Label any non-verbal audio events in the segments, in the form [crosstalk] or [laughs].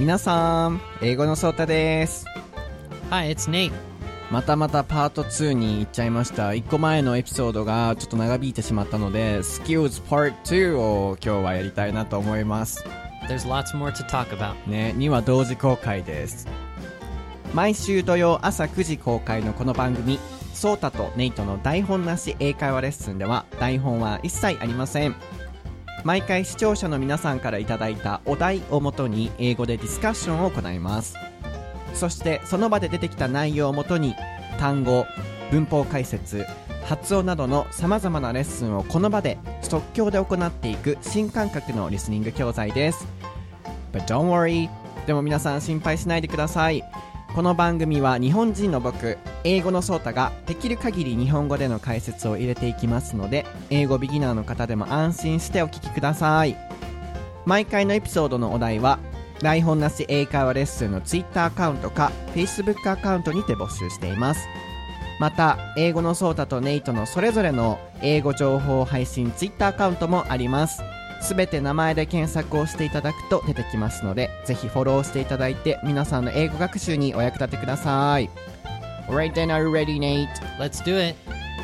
皆さん、英語のソータです。Hi, it's Nate. またまたパート2に行っちゃいました。1個前のエピソードがちょっと長引いてしまったので、Skills Part 2を今日はやりたいなと思います。There's lots more to talk about. ね、2話同時公開です。毎週土曜朝9時公開のこの番組、ソータとネイトの台本なし英会話レッスンでは台本は一切ありません。毎回視聴者の皆さんからいただいたお題をもとに英語でディスカッションを行います。そしてその場で出てきた内容をもとに単語、文法解説、発音などの様々なレッスンをこの場で即興で行っていく新感覚のリスニング教材です。But don't worry でも皆さん心配しないでくださいこの番組は日本人の僕英語のソータができる限り日本語での解説を入れていきますので英語ビギナーの方でも安心してお聞きください。毎回のエピソードのお題は台本なし英会話レッスンの Twitter アカウントか Facebook アカウントにて募集しています。また英語のソータとネイトのそれぞれの英語情報配信 Twitter アカウントもあります。すべて名前で検索をしていただくと出てきますのでぜひフォローしていただいて皆さんの英語学習にお役立てください Alright then are you ready Nate? Let's do it.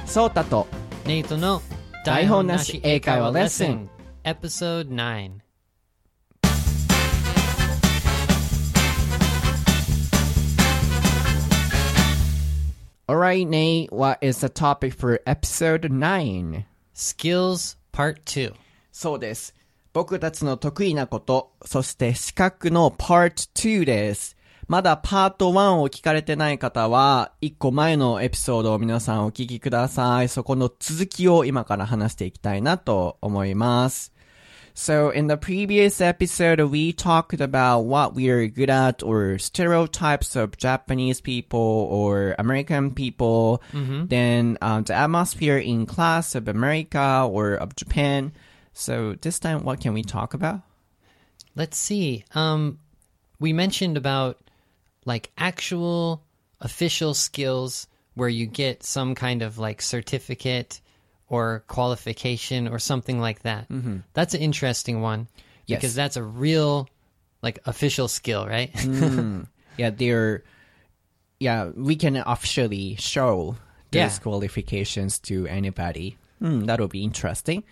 ソータと Nate no 台本なし英会話レッスン Episode 9. Alright Nate, what is the topic for episode 9? Skills Part 2. そうです。僕たちの得意なこと、そして資格の Part 2です。まだパート1を聞かれてない方は、1個前のエピソードを皆さんお聞きください。そこの続きを今から話していきたいなと思います。So in the previous episode, we talked about what we are good at or stereotypes of Japanese people or American people. Then um, the atmosphere in class of America or of Japan. So this time, what can we talk about? Let's see. Um, we mentioned about like actual official skills where you get some kind of like certificate or qualification or something like that. Mm-hmm. That's an interesting one Yes. because that's a real like official skill, right? [laughs] Mm. Yeah, they're yeah, we can officially show these Yeah. qualifications to anybody. Hmm, that will be interesting.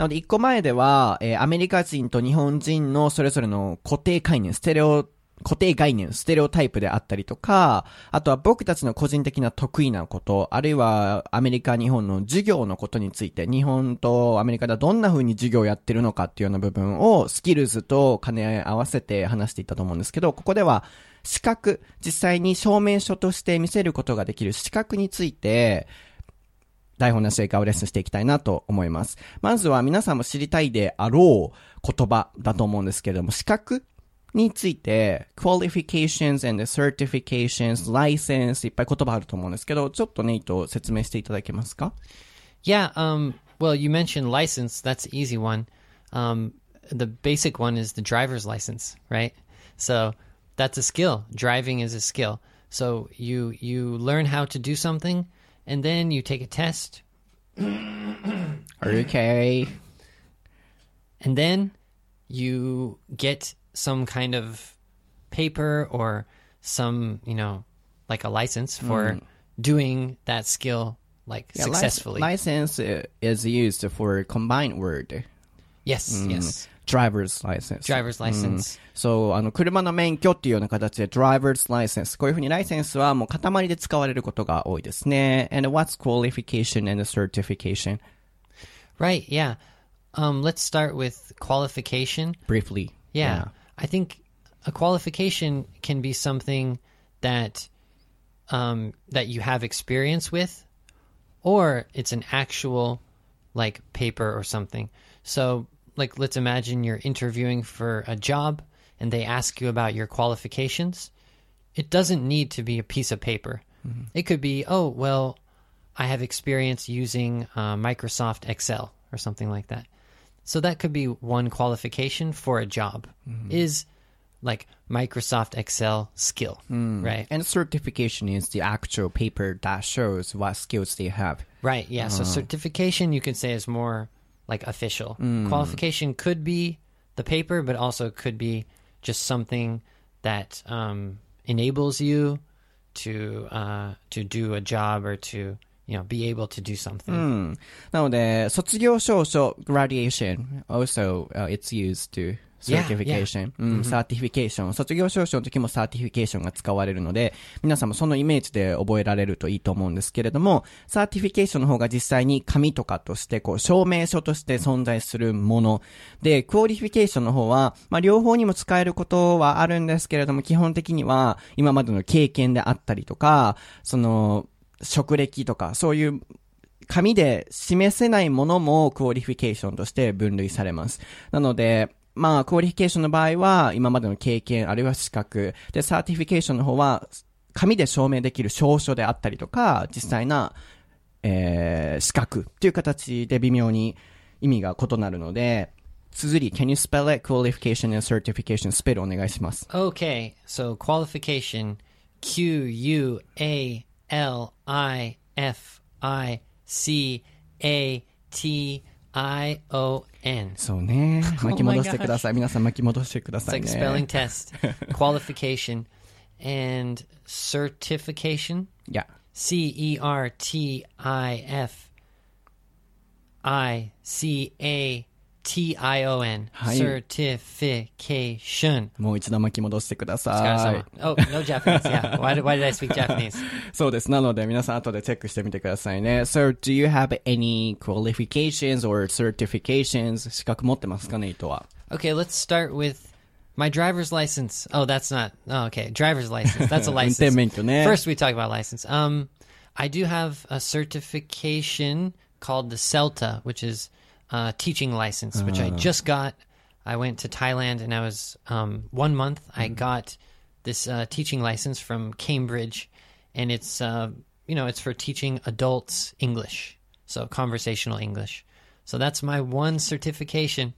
なので、一個前では、えーアメリカ人と日本人のそれぞれの固定概念、ステレオ、固定概念、ステレオタイプであったりとか、あとは僕たちの個人的な得意なこと、あるいはアメリカ、日本の授業のことについて、日本とアメリカではどんな風に授業をやってるのかっていうような部分をスキルズと兼ね合わせて話していたと思うんですけど、ここでは資格、実際に証明書として見せることができる資格について、台本なし英会話をレッスンしていきたいなと思います。まずは皆さんも知りたいであろう言葉だと思うんですけれども、資格について、qualifications and certifications, license いっぱい言葉あると思うんですけど、ちょっとネイト説明していただけますか Yeah, um, well, you mentioned license. That's an easy one. Um, the basic one is the driver's license, right? So that's a skill. Driving is a skill. So you you learn how to do something, and then you take a test, [clears throat] Okay. and then you get some kind of paper or some, you know, like a license for doing that skill like Yeah, successfully. license uh, is used for combined word. yes, yes driver's license. Driver's license. そう、あの、車の免許っていうような形で driver's license。こういうふうにライセンスはもう塊で使われることが多いですね。And what's qualification and certification? Right, yeah. Um, let's start with qualification. Briefly. Yeah. I think a qualification can be something that um, that you have experience with, or it's an actual like paper or something. So, like, let's imagine you're interviewing for a job and they ask you about your qualifications. It doesn't need to be a piece of paper. Mm-hmm. It could be, oh, well, I have experience using uh, Microsoft Excel or something like that. So that could be one qualification for a job mm-hmm. is like Microsoft Excel skill, mm. right? And certification is the actual paper that shows what skills they have. Right. Yeah. So uh. certification you could say is more like official. Qualification could be the paper, but also could be just something that um, enables you to uh, to do a job or to you know be able to do something. なので、卒業証書 graduation also、uh, it's used to Yeah, certification、うん、サーティフィケーション。卒業証書の時もサーティフィケーションが使われるので、皆さんもそのイメージで覚えられるといいと思うんですけれども、サーティフィケーションの方が実際に紙とかとして、こう、証明書として存在するもの。で、クオリフィケーションの方は、まあ、両方にも使えることはあるんですけれども、基本的には、今までの経験であったりとか、その、職歴とか、そういう紙で示せないものもクオリフィケーションとして分類されます。なので、まあ、クオリフィケーションの場合は、今までの経験、あるいは資格。で、サーティフィケーションの方は、紙で証明できる証書であったりとか、実際な、えー、資格っていう形で微妙に意味が異なるので、綴り、can you spell it? qualification and certification スペルお願いします。Okay, so qualification Q-U-A-L-I-F-I-C-A-T-I-O-N U A L I F I C A T I O N. そうね。巻き戻してください。皆さん巻き戻してくだ It's さい like [laughs] ね。 spelling test. [laughs] Qualification and certification. いや、 C E R T I F I C A T I O N. はい。 Certification. もう一度巻き戻してください。 Oh, no Japanese. Yeah. Why did, why did I speak Japanese? [laughs] そうです。なので皆さん後でチェックしてみてくださいね。So, do you have any qualifications or certifications? 資格持ってますかネイトは。 Okay, let's start with my driver's license. Oh, that's not. Oh, okay, driver's license. That's a [laughs] 運 license. 転免許ね。 First, we talk about license. Um, I do have a certification called the CELTA, which is a teaching license, which I just got. I went to Thailand and I was um, one month. I got this uh, teaching license from Cambridge, and it's uh, you know it's for teaching adults English, so conversational English. So that's my one certification.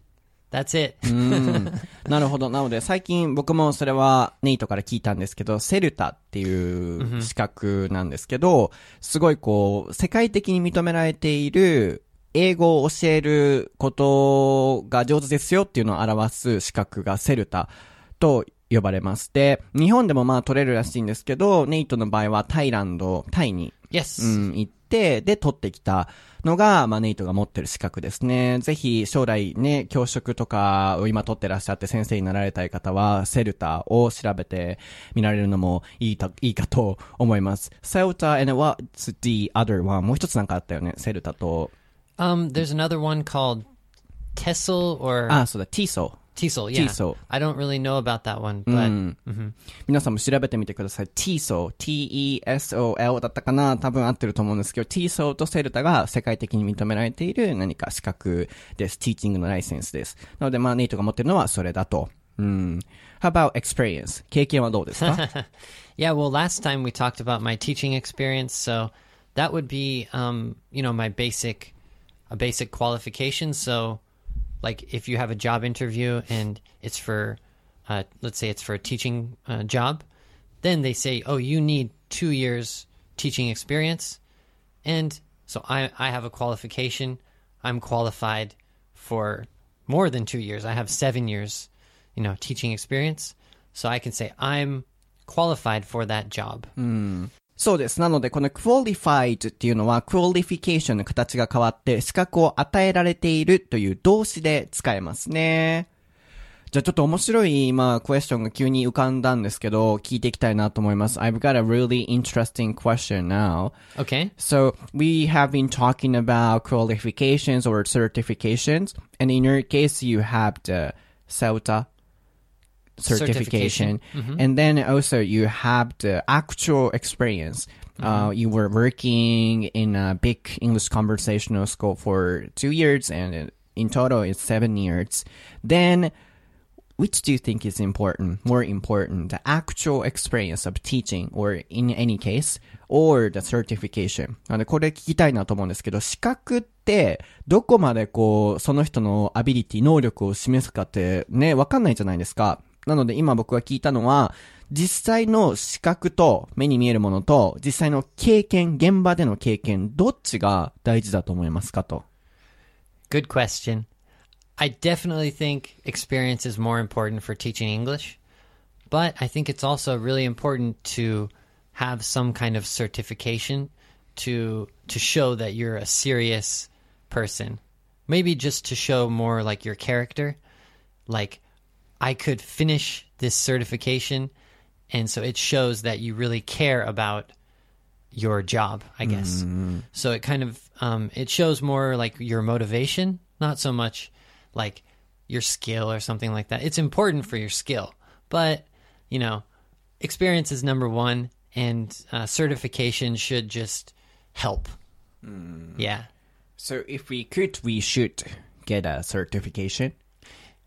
That's it. [laughs] なるほど。なので、最近僕もそれはネイトから聞いたんですけど、セルタっていう資格なんですけど、すごいこう、世界的に認められている 英語を教えることが上手ですよっていうのを表す資格がセルタと呼ばれます。で、日本でもまあ取れるらしいんですけど、ネイトの場合はタイランド、タイに yes. うん、行って、で、取ってきたのが、まあ、ネイトが持ってる資格ですね。ぜひ、将来ね、教職とかを今取ってらっしゃって先生になられたい方は、セルタを調べてみられるのもいいた、いいかと思います。セルタ and what's the other one? もう一つなんかあったよね。セルタと、Um, there's another one called TESOL or ah, so the TESOL. TESOL, yeah. TESOL. I don't really know about that one, but、うんうん、皆さんも調べてみてください。TESOL、T-E-S-O-L hmm. だったかな多分合ってると思うんですけど、TESOL How about experience? 経験はどうですか [laughs] Yeah, well, last time we talked about my teaching experience, so that would be, um, you know, my basic a basic qualification. So, like, if you have a job interview and it's for, uh, let's say it's for a teaching uh, job, then they say, oh, you need two years teaching experience, and so I, I have a qualification. I'm qualified for more than two years. I have seven years, you know, teaching experience. So I can say I'm qualified for that job. そうです。なので、この qualified っていうのは qualification の形が変わって資格を与えられているという動詞で使えますね。じゃあちょっと面白い今、クエスチョンが急に浮かんだんですけど、聞いていきたいなと思います。I've got a really interesting question now. Okay. So we have been talking about qualifications or certifications, and in your case, you have the CELTA certification, and then also you have the actual experience. Uh, you were working in a big English conversational school for two years, and in total, it's seven years. Then which do you think is important, more important, the actual experience of teaching, or in any case, or the certification? これ聞きたいなと思うんですけど、資格って、どこまでこう、その人のアビリティ、能力を示すかってね、わかんないじゃないですか。なので、今僕が聞いたのは、実際の資格と目に見えるものと、実際の経験、現場での経験、どっちが大事だと思いますかと。 Good question. I definitely think experience is more important for teaching English, But I think it's also really important to have some kind of certification to to show that you're a serious person. Maybe just to show more like your character. Like I could finish this certification and so it shows that you really care about your job, I guess. So it kind of um, it shows more like your motivation, not so much like your skill or something like that. It's important for your skill, but you know, experience is number one, and uh, certification should just help. Yeah. So if we could, we should get a certification.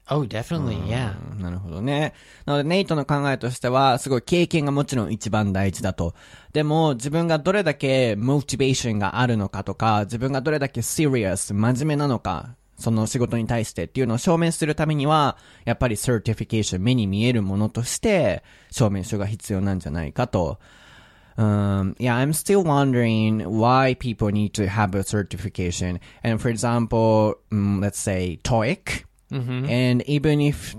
Oh, definitely. Yeah. なるほどね。なので、ネイトの考えとしては、すごい経験がもちろん一番大事だと。でも、自分がどれだけモチベーションがあるのかとか、自分がどれだけ serious、真面目なのか、その仕事に対してっていうのを証明するためには、やっぱり certification、目に見えるものとして、証明書が必要なんじゃないかと。Um, yeah, I'm still wondering why people need to have a certification. And for example, mm, let's say TOEIC. And even if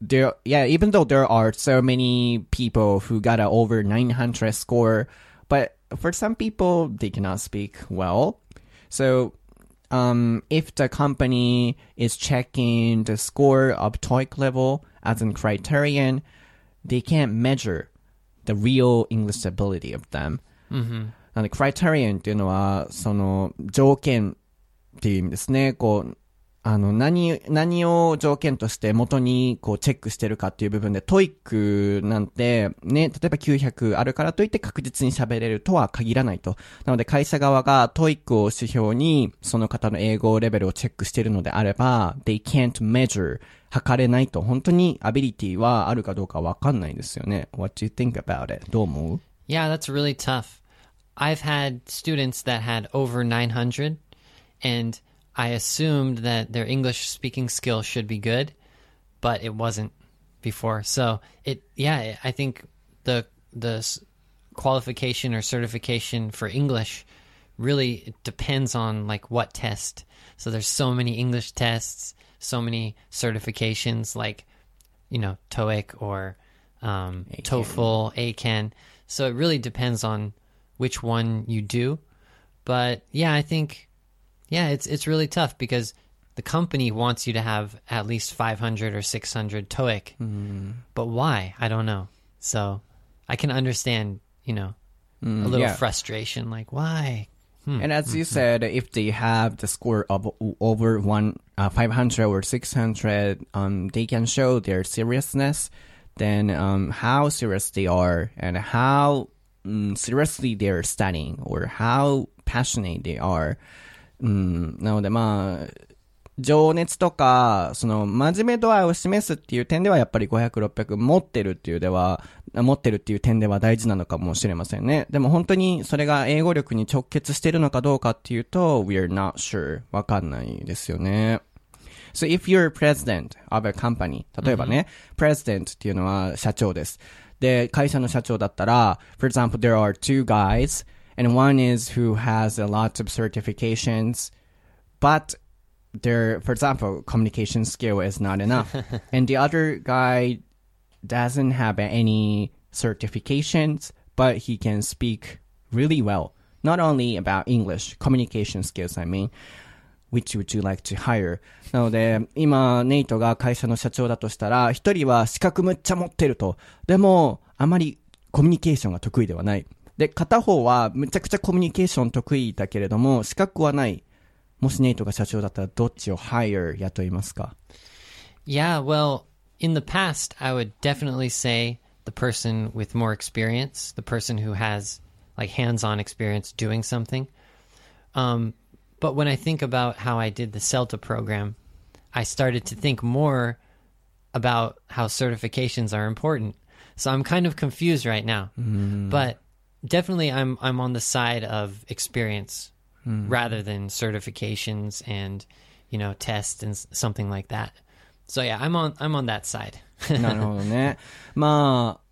there, yeah, even though there are so many people who got a over 900 score, but for some people, they cannot speak well. So, um, if the company is checking the score of TOEIC level as a criterion, they can't measure the real English ability of them. なので、criterion っていうのは、その、条件っていう意味ですね。こう、 あの、何、何を条件として元にこうチェックしてるかっていう部分で、トイックなんて、ね、例えば900あるからといって確実に喋れるとは限らないと。なので会社側がトイックを指標に、その方の英語レベルをチェックしてるのであれば、they can't measure 測れないと。本当にアビリティはあるかどうかわかんないですよね。What do you think about it? どう思う？Yeah, that's really tough. I've had students that had over 900, and I assumed that their English speaking skill should be good, but it wasn't before. So it, yeah, I think the the qualification or certification for English really depends on like what test. So there's so many English tests, so many certifications, like you know TOEIC or um, TOEFL, Eiken. So it really depends on which one you do. But yeah, I think yeah, it's it's really tough because the company wants you to have at least 500 or 600 TOEIC. But why? I don't know. So I can understand, you know, a little yeah. frustration like why? And as you said, if they have the score of over one uh, 500 or 600, um, they can show their seriousness. Then um, how serious they are and how um, seriously they're studying or how passionate they are. うん、なのでまあ、情熱とか、その、真面目度合いを示すっていう点では、やっぱり500、600持ってるっていうでは、持ってるっていう点では大事なのかもしれませんね。でも本当にそれが英語力に直結してるのかどうかっていうと、we're not sure. わかんないですよね。So if you're president of a company, 例えばね、president っていうのは社長です。で、会社の社長だったら、for example, there are two guys, and one is who has a lot of certifications, but their, for example, communication skill is not enough. [laughs] and the other guy doesn't have any certifications, but he can speak really well. Not only about English, communication skills, I mean. Which would you like to hire? なので、今、ネイトが会社の社長だとしたら、一人は資格むっちゃ持ってると。でも、あまりコミュニケーションが得意ではない。 で、片方はむちゃくちゃコミュニケーション得意だけれども、資格はない。もしネイトが社長だったら、どっちを hire 雇いますか Yeah, well, in the past, I would definitely say the person with more experience, the person who has like hands-on experience doing something. Um, but when I think about how I did the CELTA program, I started to think more about how certifications are important. So I'm kind of confused right now. But definitely I'm I'm on the side of experience rather than certifications and you know tests and s- something like that. So yeah, I'm on I'm on that side. なるほどね。まあ、 [laughs]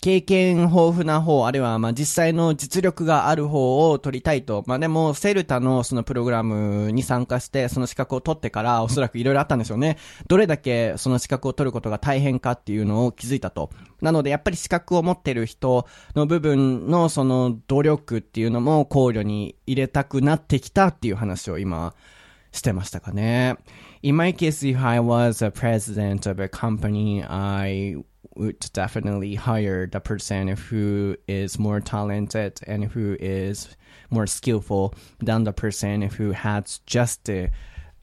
経験豊富な方、あるいはまあ実際の実力がある方を取りたいと。まあでも、セルタのそのプログラムに参加して、その資格を取ってから、おそらくいろいろあったんでしょうね。どれだけその資格を取ることが大変かっていうのを気づいたと。なので、やっぱり資格を持ってる人の部分のその努力っていうのも考慮に入れたくなってきたっていう話を今、してましたかね。In my case, if I was a president of a company, I would definitely hire the person who is more talented and who is more skillful than the person who has just the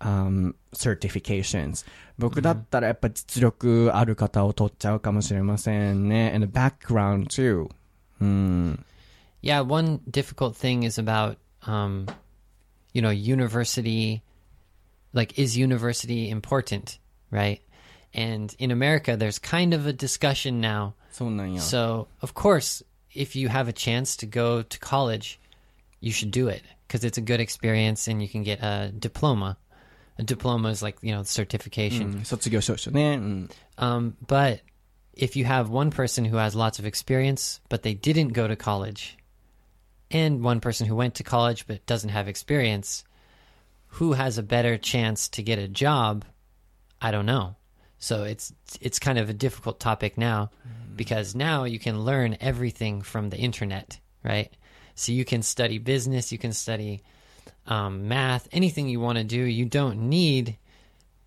um, certifications. 僕だったらやっぱ実力ある方を取っちゃうかもしれませんね。And the background too. Yeah, one difficult thing is about, um, you know, university. Like, is university important, right? And in America, there's kind of a discussion now. So, of course, if you have a chance to go to college, you should do it because it's a good experience and you can get a diploma. A diploma is like, you know, certification. Mm, um, but if you have one person who has lots of experience, but they didn't go to college, and one person who went to college but doesn't have experience, who has a better chance to get a job? I don't know. So it's it's kind of a difficult topic now mm. because now you can learn everything from the internet, right? So you can study business, you can study um, math, anything you want to do. You don't need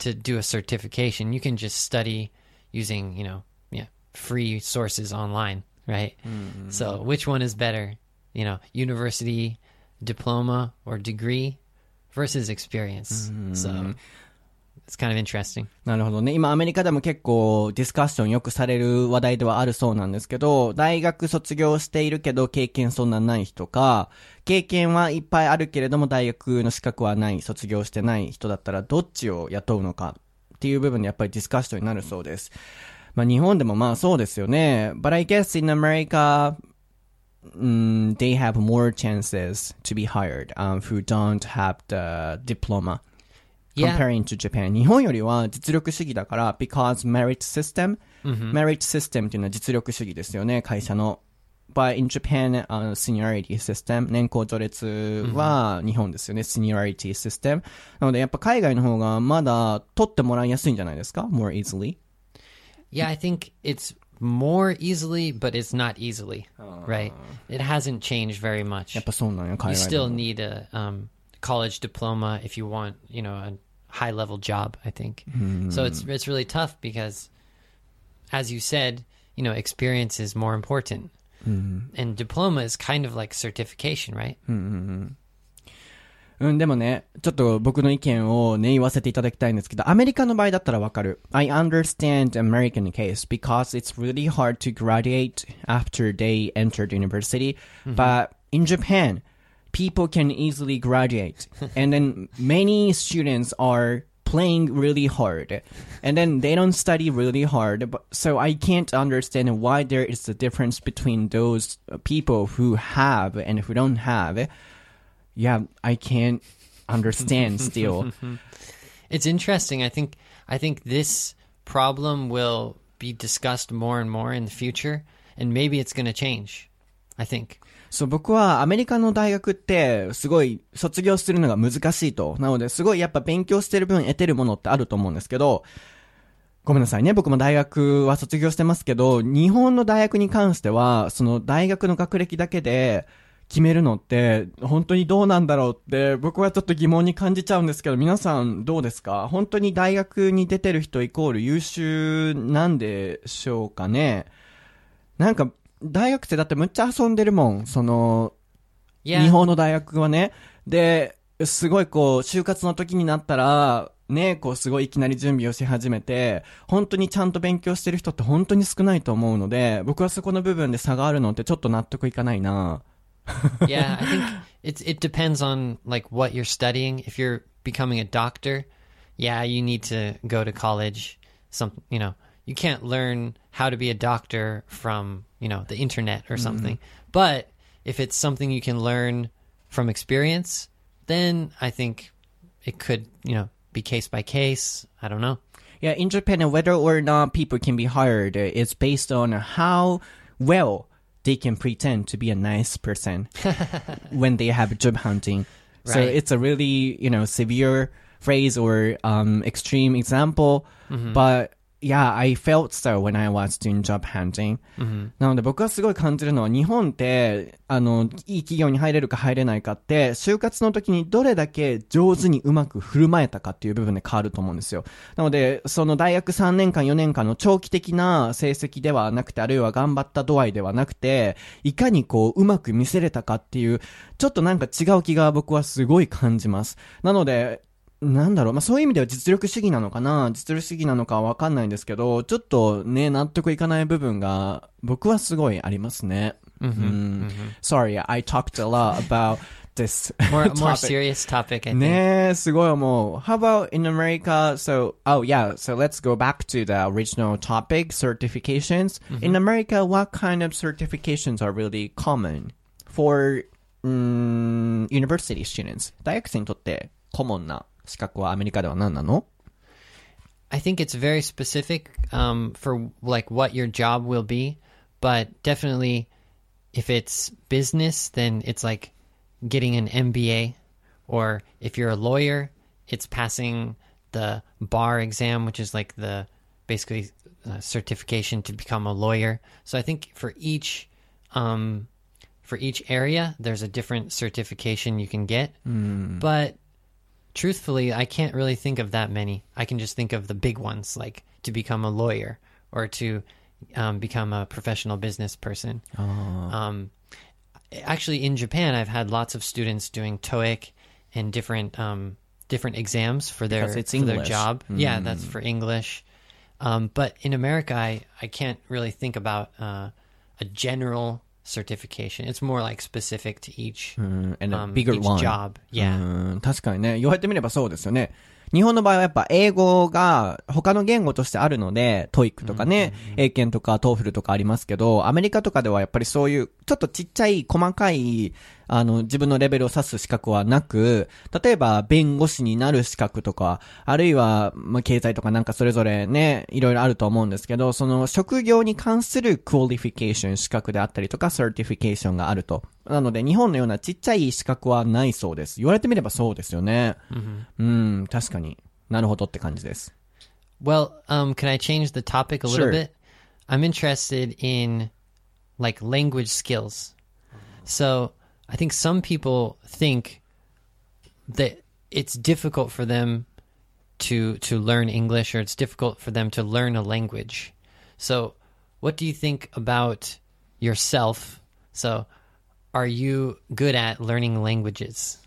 to do a certification. You can just study using, you know, yeah, free sources online, right? Mm-hmm. So which one is better? You know, university diploma or degree versus experience. Mm-hmm. So It's kind of interesting. なるほどね。今アメリカでも結構ディスカッションよくされる話題ではあるそうなんですけど、大学卒業しているけど経験そんなない人か、経験はいっぱいあるけれども大学の資格はない、卒業してない人だったらどっちを雇うのかっていう部分でやっぱりディスカッションになるそうです。まあ日本でもまあそうですよね。But I guess in America, um, they have more chances to be hired um, who don't have the diploma. comparing to Japan 日本よりは実力主義だから because merit system、mm hmm. merit system っていうのは実力主義ですよね会社の But in Japan、uh, seniority system 年功序列は日本ですよね、seniority system なのでやっぱ海外の方がまだ取ってもらいやすいんじゃないですか more easily Yeah, I think it's more easily, but it's not easily, right? It hasn't changed very much. やっぱそうなんや、海外 You still need a um, college diploma if you want, you know, a high level job. I think mm. so. It's it's really tough because, as you said, you know, experience is more important, mm. and diploma is kind of like certification, right? Mm-hmm. うん、でもね、ちょっと僕の意見をね、言わせていただきたいんですけど、アメリカの場合だったらわかる。I understand American case because it's really hard to graduate after they entered university. Mm-hmm. But in Japan, people can easily graduate. [laughs] and then many students are playing really hard. And then they don't study really hard but so i can't understand why there is a difference between those uh, people who have and who don't have. Yeah i can't understand [laughs] still. It's interesting. I think i think this problem will be discussed more and more in the future and maybe it's going to change i think そう、僕はアメリカの大学ってすごい卒業するのが難しいと。なので、すごいやっぱ勉強してる分得てるものってあると思うんですけど、ごめんなさいね。僕も大学は卒業してますけど、日本の大学に関しては、その大学の学歴だけで決めるのって、本当にどうなんだろうって、僕はちょっと疑問に感じちゃうんですけど、皆さんどうですか？本当に大学に出てる人イコール優秀なんでしょうかね？なんか、大学生だってむっちゃ遊んでるもん。その、日本の大学はね。で、すごいこう、就活の時になったら、ね、こうすごいいきなり準備をし始めて、本当にちゃんと勉強してる人って本当に少ないと思うので、僕はそこの部分で差があるのってちょっと納得いかないな。yeah, I think it's, it depends on like what you're studying. If you're becoming a doctor, yeah, you need to go to college. Some, you know, you can't learn how to be a doctor from you know the internet or something. Mm-hmm. But if it's something you can learn from experience, then I think it could you know be case by case. I don't know. Yeah, in Japan, whether or not people can be hired is based on how well they can pretend to be a nice person [laughs] when they have job hunting. So it's a really, you know, severe phrase or um, extreme example. But yeah, I felt so when I was doing job hunting. なので僕はすごい感じるのは日本って、あの、いい企業に入れるか入れないかって、就活の時にどれだけ上手にうまく振る舞えたかっていう部分で変わると思うんですよ。なので、その大学3年間4年間の長期的な成績ではなくて、あるいは頑張った度合いではなくて、いかにこう、うまく見せれたかっていう、ちょっとなんか違う気が僕はすごい感じます。なので、なんだろう、まあ、そういう意味では実力主義なのかな実力主義なのかはわかんないんですけど、ちょっとね、納得いかない部分が、僕はすごいありますね。うん。Sorry, I talked a lot about this More more serious topic, I think. ねえ、すごい思う。How about in America? So, oh yeah, so let's go back to the original topic, certifications. In America, what kind of certifications are really common for mm, university students? 大学生にとってコモンな資格はアメリカでは何なの I think it's very specific um, for like what your job will be, but definitely if it's business, then it's like getting an MBA, or if you're a lawyer, it's passing the bar exam, which is like the basically uh, certification to become a lawyer. So I think for each um, for each area, there's a different certification you can get, but truthfully, I can't really think of that many. I can just think of the big ones, like to become a lawyer or to um, become a professional business person. Oh. Um, actually, in Japan, I've had lots of students doing TOEIC and different um, different exams for their it's for their job. Yeah, that's for English. Um, but in America, I, I can't really think about uh, a general certification. It's more like specific to each and a um, bigger each one. job. Yeah. うん確かにね。言われてみればそうですよね。日本の場合はやっぱ英語が他の言語としてあるので、トイックとかね、英検とかトーフルとかありますけど、アメリカとかではやっぱりそういうちょっとちっちゃい細かい、あの、自分のレベルを指す資格はなく、例えば弁護士になる資格とか、あるいは、まあ、経済とかなんかそれぞれね、いろいろあると思うんですけど、その職業に関するクオリフィケーション、資格であったりとか、サーティフィケーションがあると。なので、日本のようなちっちゃい資格はないそうです。言われてみればそうですよね。うん、確かに。なるほどって感じです。Well, um, can I change the topic a little Sure. bit? I'm interested in like language skills. So I think some people think that it's difficult for them to to learn English or it's difficult for them to learn a language. So what do you think about yourself? So are you good at learning languages?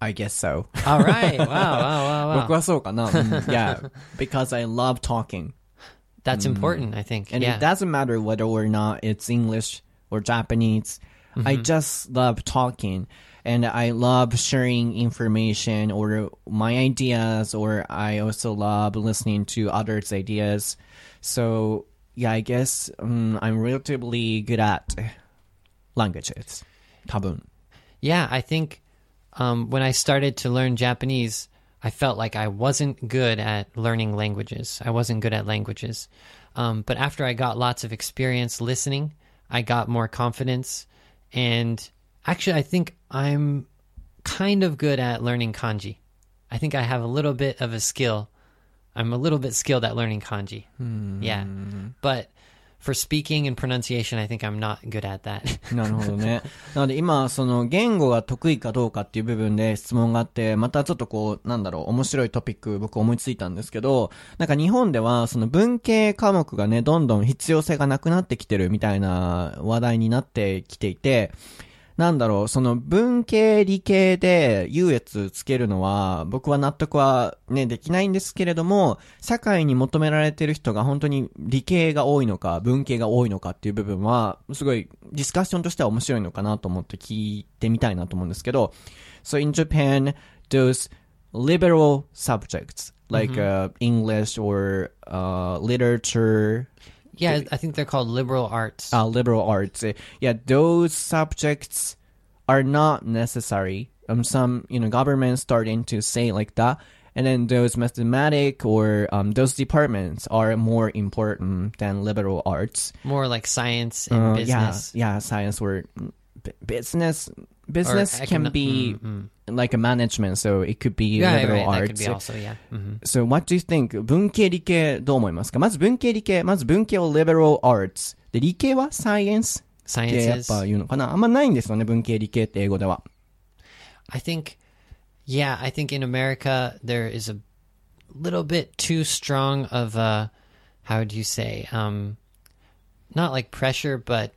I guess so. All right. Wow, wow, wow, 僕 wow. は[laughs] そうかな。うん yeah, because I love talking. That's important, I think. And yeah. it doesn't matter whether or not it's English or Japanese. I just love talking and I love sharing information or my ideas or I also love listening to others' ideas. So yeah, I guess um, I'm relatively good at languages. 多分。Yeah, I think um, when I started to learn Japanese, I felt like I wasn't good at learning languages. I wasn't good at languages. Um, but after I got lots of experience listening, I got more confidence. And actually, I think I'm kind of good at learning kanji. I think I have a little bit of a skill. I'm a little bit skilled at learning kanji. Hmm. Yeah. But for speaking and pronunciation, I think I'm not good at that. [laughs] なるほどね。なので今、その言語が得意かどうかっていう部分で質問があって、またちょっとこう、なんだろう、面白いトピック僕思いついたんですけど、なんか日本ではその文系科目がね、どんどん必要性がなくなってきてるみたいな話題になってきていて、なんだろう、その文系理系で優越つけるのは、僕は納得はね、できないんですけれども、社会に求められてる人が本当に理系が多いのか、文系が多いのかっていう部分は、すごいディスカッションとしては面白いのかなと思って聞いてみたいなと思うんですけど、So in Japan, those liberal subjects, like、uh, English or、uh, literature, yeah, I think they're called liberal arts. uh, liberal arts. Yeah, those subjects are not necessary. Um, some you know governments starting to say like that, And then those mathematic or um, those departments are more important than liberal arts. More like science and Uh, business. Yeah, yeah, science or b- business Business can econo- be mm, mm. like a management, so it could be Yeah, liberal right. That could arts. be also, yeah. hmm So what do you think? 文系理系どう思いますかまず文系理系、まず文系を liberal arts。で、理系は science ってやっ Sciences. ぱ言うのかなあんまないんですよね、文系理系って英語では。 I think, yeah, I think in America there is a little bit too strong of a, how would you say, um, not like pressure, but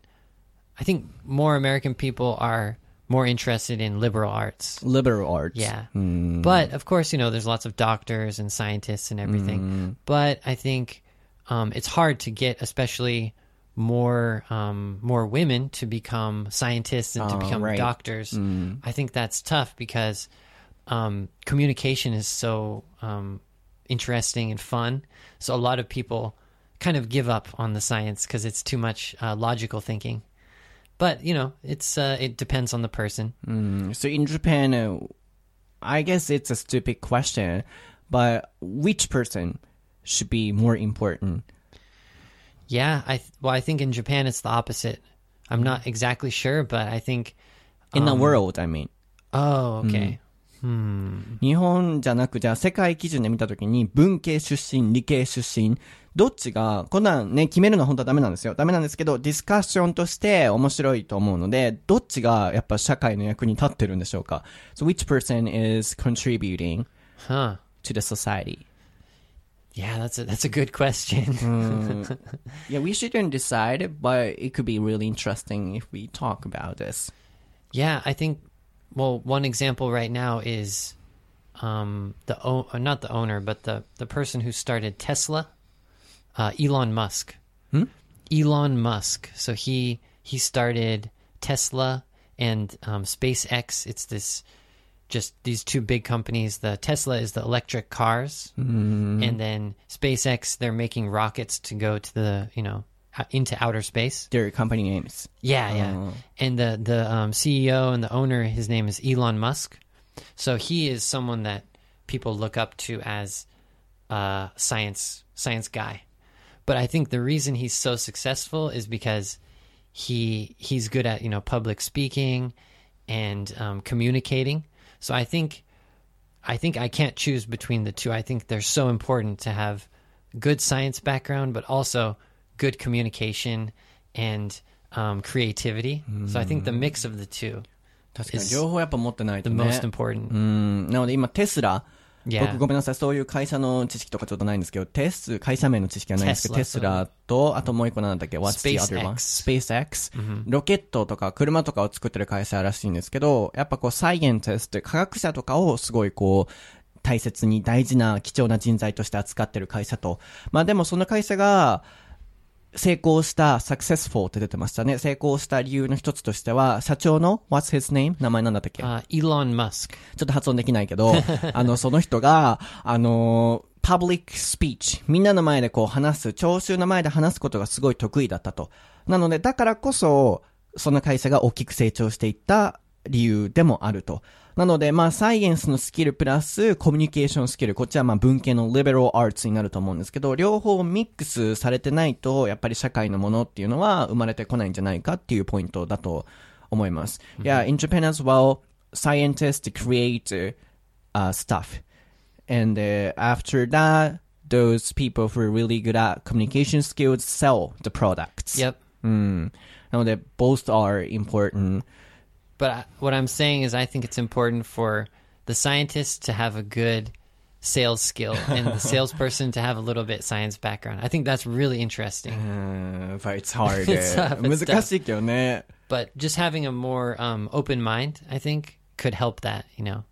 I think more American people are more interested in liberal arts. liberal arts. Yeah. うん。But of course, you know, there's lots of doctors and scientists and everything. But I think um, it's hard to get, especially more um, more women to become scientists and to Oh, become right. doctors. I think that's tough because um, communication is so um, interesting and fun. So a lot of people kind of give up on the science because it's too much uh, logical thinking. But you know, it's uh, it depends on the person. So in Japan, uh, I guess it's a stupid question, but which person should be more important? Yeah, I th- well, I think in Japan it's the opposite. I'm not exactly sure, but I think. In the Um, world, I mean. Oh, okay. 日本じゃなく、じゃあ世界基準で見たときに、文系出身、理系出身、どっちが、こんなんね、決めるのは本当はダメなんですよ。ダメなんですけど、ディスカッションとして面白いと思うので、どっちがやっぱ社会の役に立ってるんでしょうか ?So which person is contributing to the society? Yeah, that's a that's a good question. Yeah, we shouldn't decide, but it could be really interesting if we talk about this. yeah, I think. Well, one example right now is, um, the o- uh, not the owner, but the the person who started Tesla, uh, Elon Musk. Elon Musk. So he he started Tesla and um, SpaceX. It's this just these two big companies. The Tesla is the electric cars, and then SpaceX they're making rockets to go to the you know into outer space. Their company names. Yeah, yeah. And the the um, CEO and the owner, his name is Elon Musk. So he is someone that people look up to as a science science guy. But I think the reason he's so successful is because he he's good at you know public speaking and um, communicating. So I think I think I can't choose between the two. I think they're so important to have good science background, but also good communication and um, creativity. So I think the mix of the two 確かに is 両方やっぱ持ってないと the ね。most important. うん。なので今テスラ、Yeah. 僕ごめんなさい、そういう会社の知識とかちょっとないんですけど、テス、会社名の知識はないんですけど、テテスラスラと、あともう一個なんだっけ ?What's the other one? SpaceX、ロケットとか車とかを作ってる会社らしいんですけど、やっぱこう、サイエンティスト、科学者とかをすごいこう、大切に大事な貴重な人材として扱ってる会社と。まあでもその会社が、成功した、successful って出てましたね。成功した理由の一つとしては、社長の What's his name? 名前なんだったっけ？Uh, Elon Musk. ちょっと発音できないけど、[laughs] あの、その人が、あの、パブリックスピーチ、みんなの前でこう話す、聴衆の前で話すことがすごい得意だったと。なので、だからこそ、その会社が大きく成長していった理由でもあると。なので、まあ、サイエンスのスキルプラス、コミュニケーションスキル、こっちはまあ、文系のリベラルアーツになると思うんですけど、両方ミックスされてないと、やっぱり社会のものっていうのは生まれてこないんじゃないかっていうポイントだと思います。Yeah, in Japan as well, scientists create uh, stuff. And uh, after that, those people who are really good at communication skills sell the products. Yep. うん。なので、both are important. But I, what I'm saying is, I think it's important for the scientist to have a good sales skill [laughs] and the salesperson to have a little bit science background. I think that's really interesting. [laughs] Uh, but it's hard. it's eh? tough, it's tough. But just having a more um, open mind, I think, could help that, you know.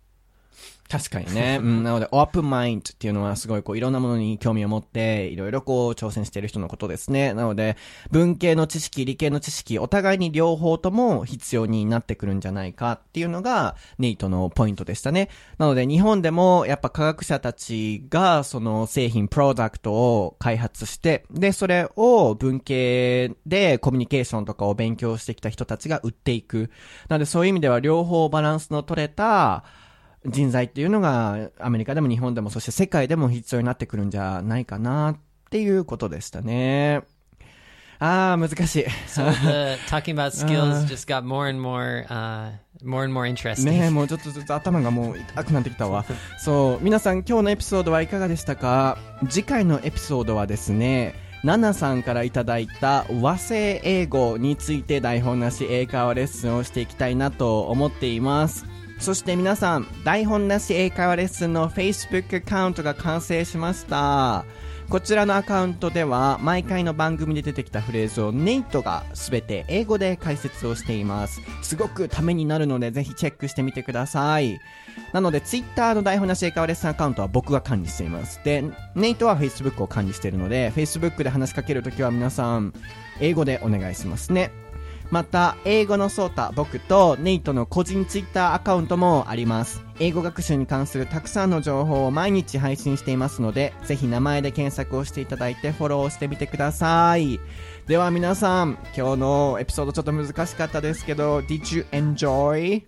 確かにね。[laughs] うん、なので、オープンマインドっていうのはすごいこういろんなものに興味を持って、いろいろこう挑戦している人のことですね。なので、文系の知識、理系の知識、お互いに両方とも必要になってくるんじゃないかっていうのが、ネイトのポイントでしたね。なので、日本でもやっぱ科学者たちがその製品、プロダクトを開発して、で、それを文系でコミュニケーションとかを勉強してきた人たちが売っていく。なので、そういう意味では両方バランスの取れた、人材っていうのがアメリカでも日本でもそして世界でも必要になってくるんじゃないかなっていうことでしたね。ああ、難しい。So the talking about skills [laughs] just got more and more, uh, more and more interesting. ねえ、もうちょっとずつ頭がもう痛くなってきたわ。[laughs] そう、皆さん今日のエピソードはいかがでしたか？次回のエピソードはですね、ナナさんからいただいた和製英語について台本なし英会話レッスンをしていきたいなと思っています。そして皆さん、台本なし英会話レッスンの Facebook アカウントが完成しました。こちらのアカウントでは毎回の番組で出てきたフレーズをネイトがすべて英語で解説をしています。すごくためになるのでぜひチェックしてみてください。なので Twitter の台本なし英会話レッスンアカウントは僕が管理しています。で、ネイトは Facebook を管理しているので Facebook で話しかけるときは皆さん英語でお願いしますね。また、英語のソータ、僕とネイトの個人ツイッターアカウントもあります。英語学習に関するたくさんの情報を毎日配信していますので、ぜひ名前で検索をしていただいてフォローしてみてください。では皆さん、今日のエピソードちょっと難しかったですけど、Did you enjoy?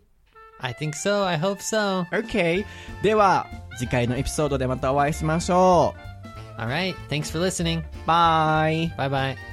I think so. I hope so. OK。では、次回のエピソードでまたお会いしましょ All right. Thanks for listening. う。バイ。Bye bye.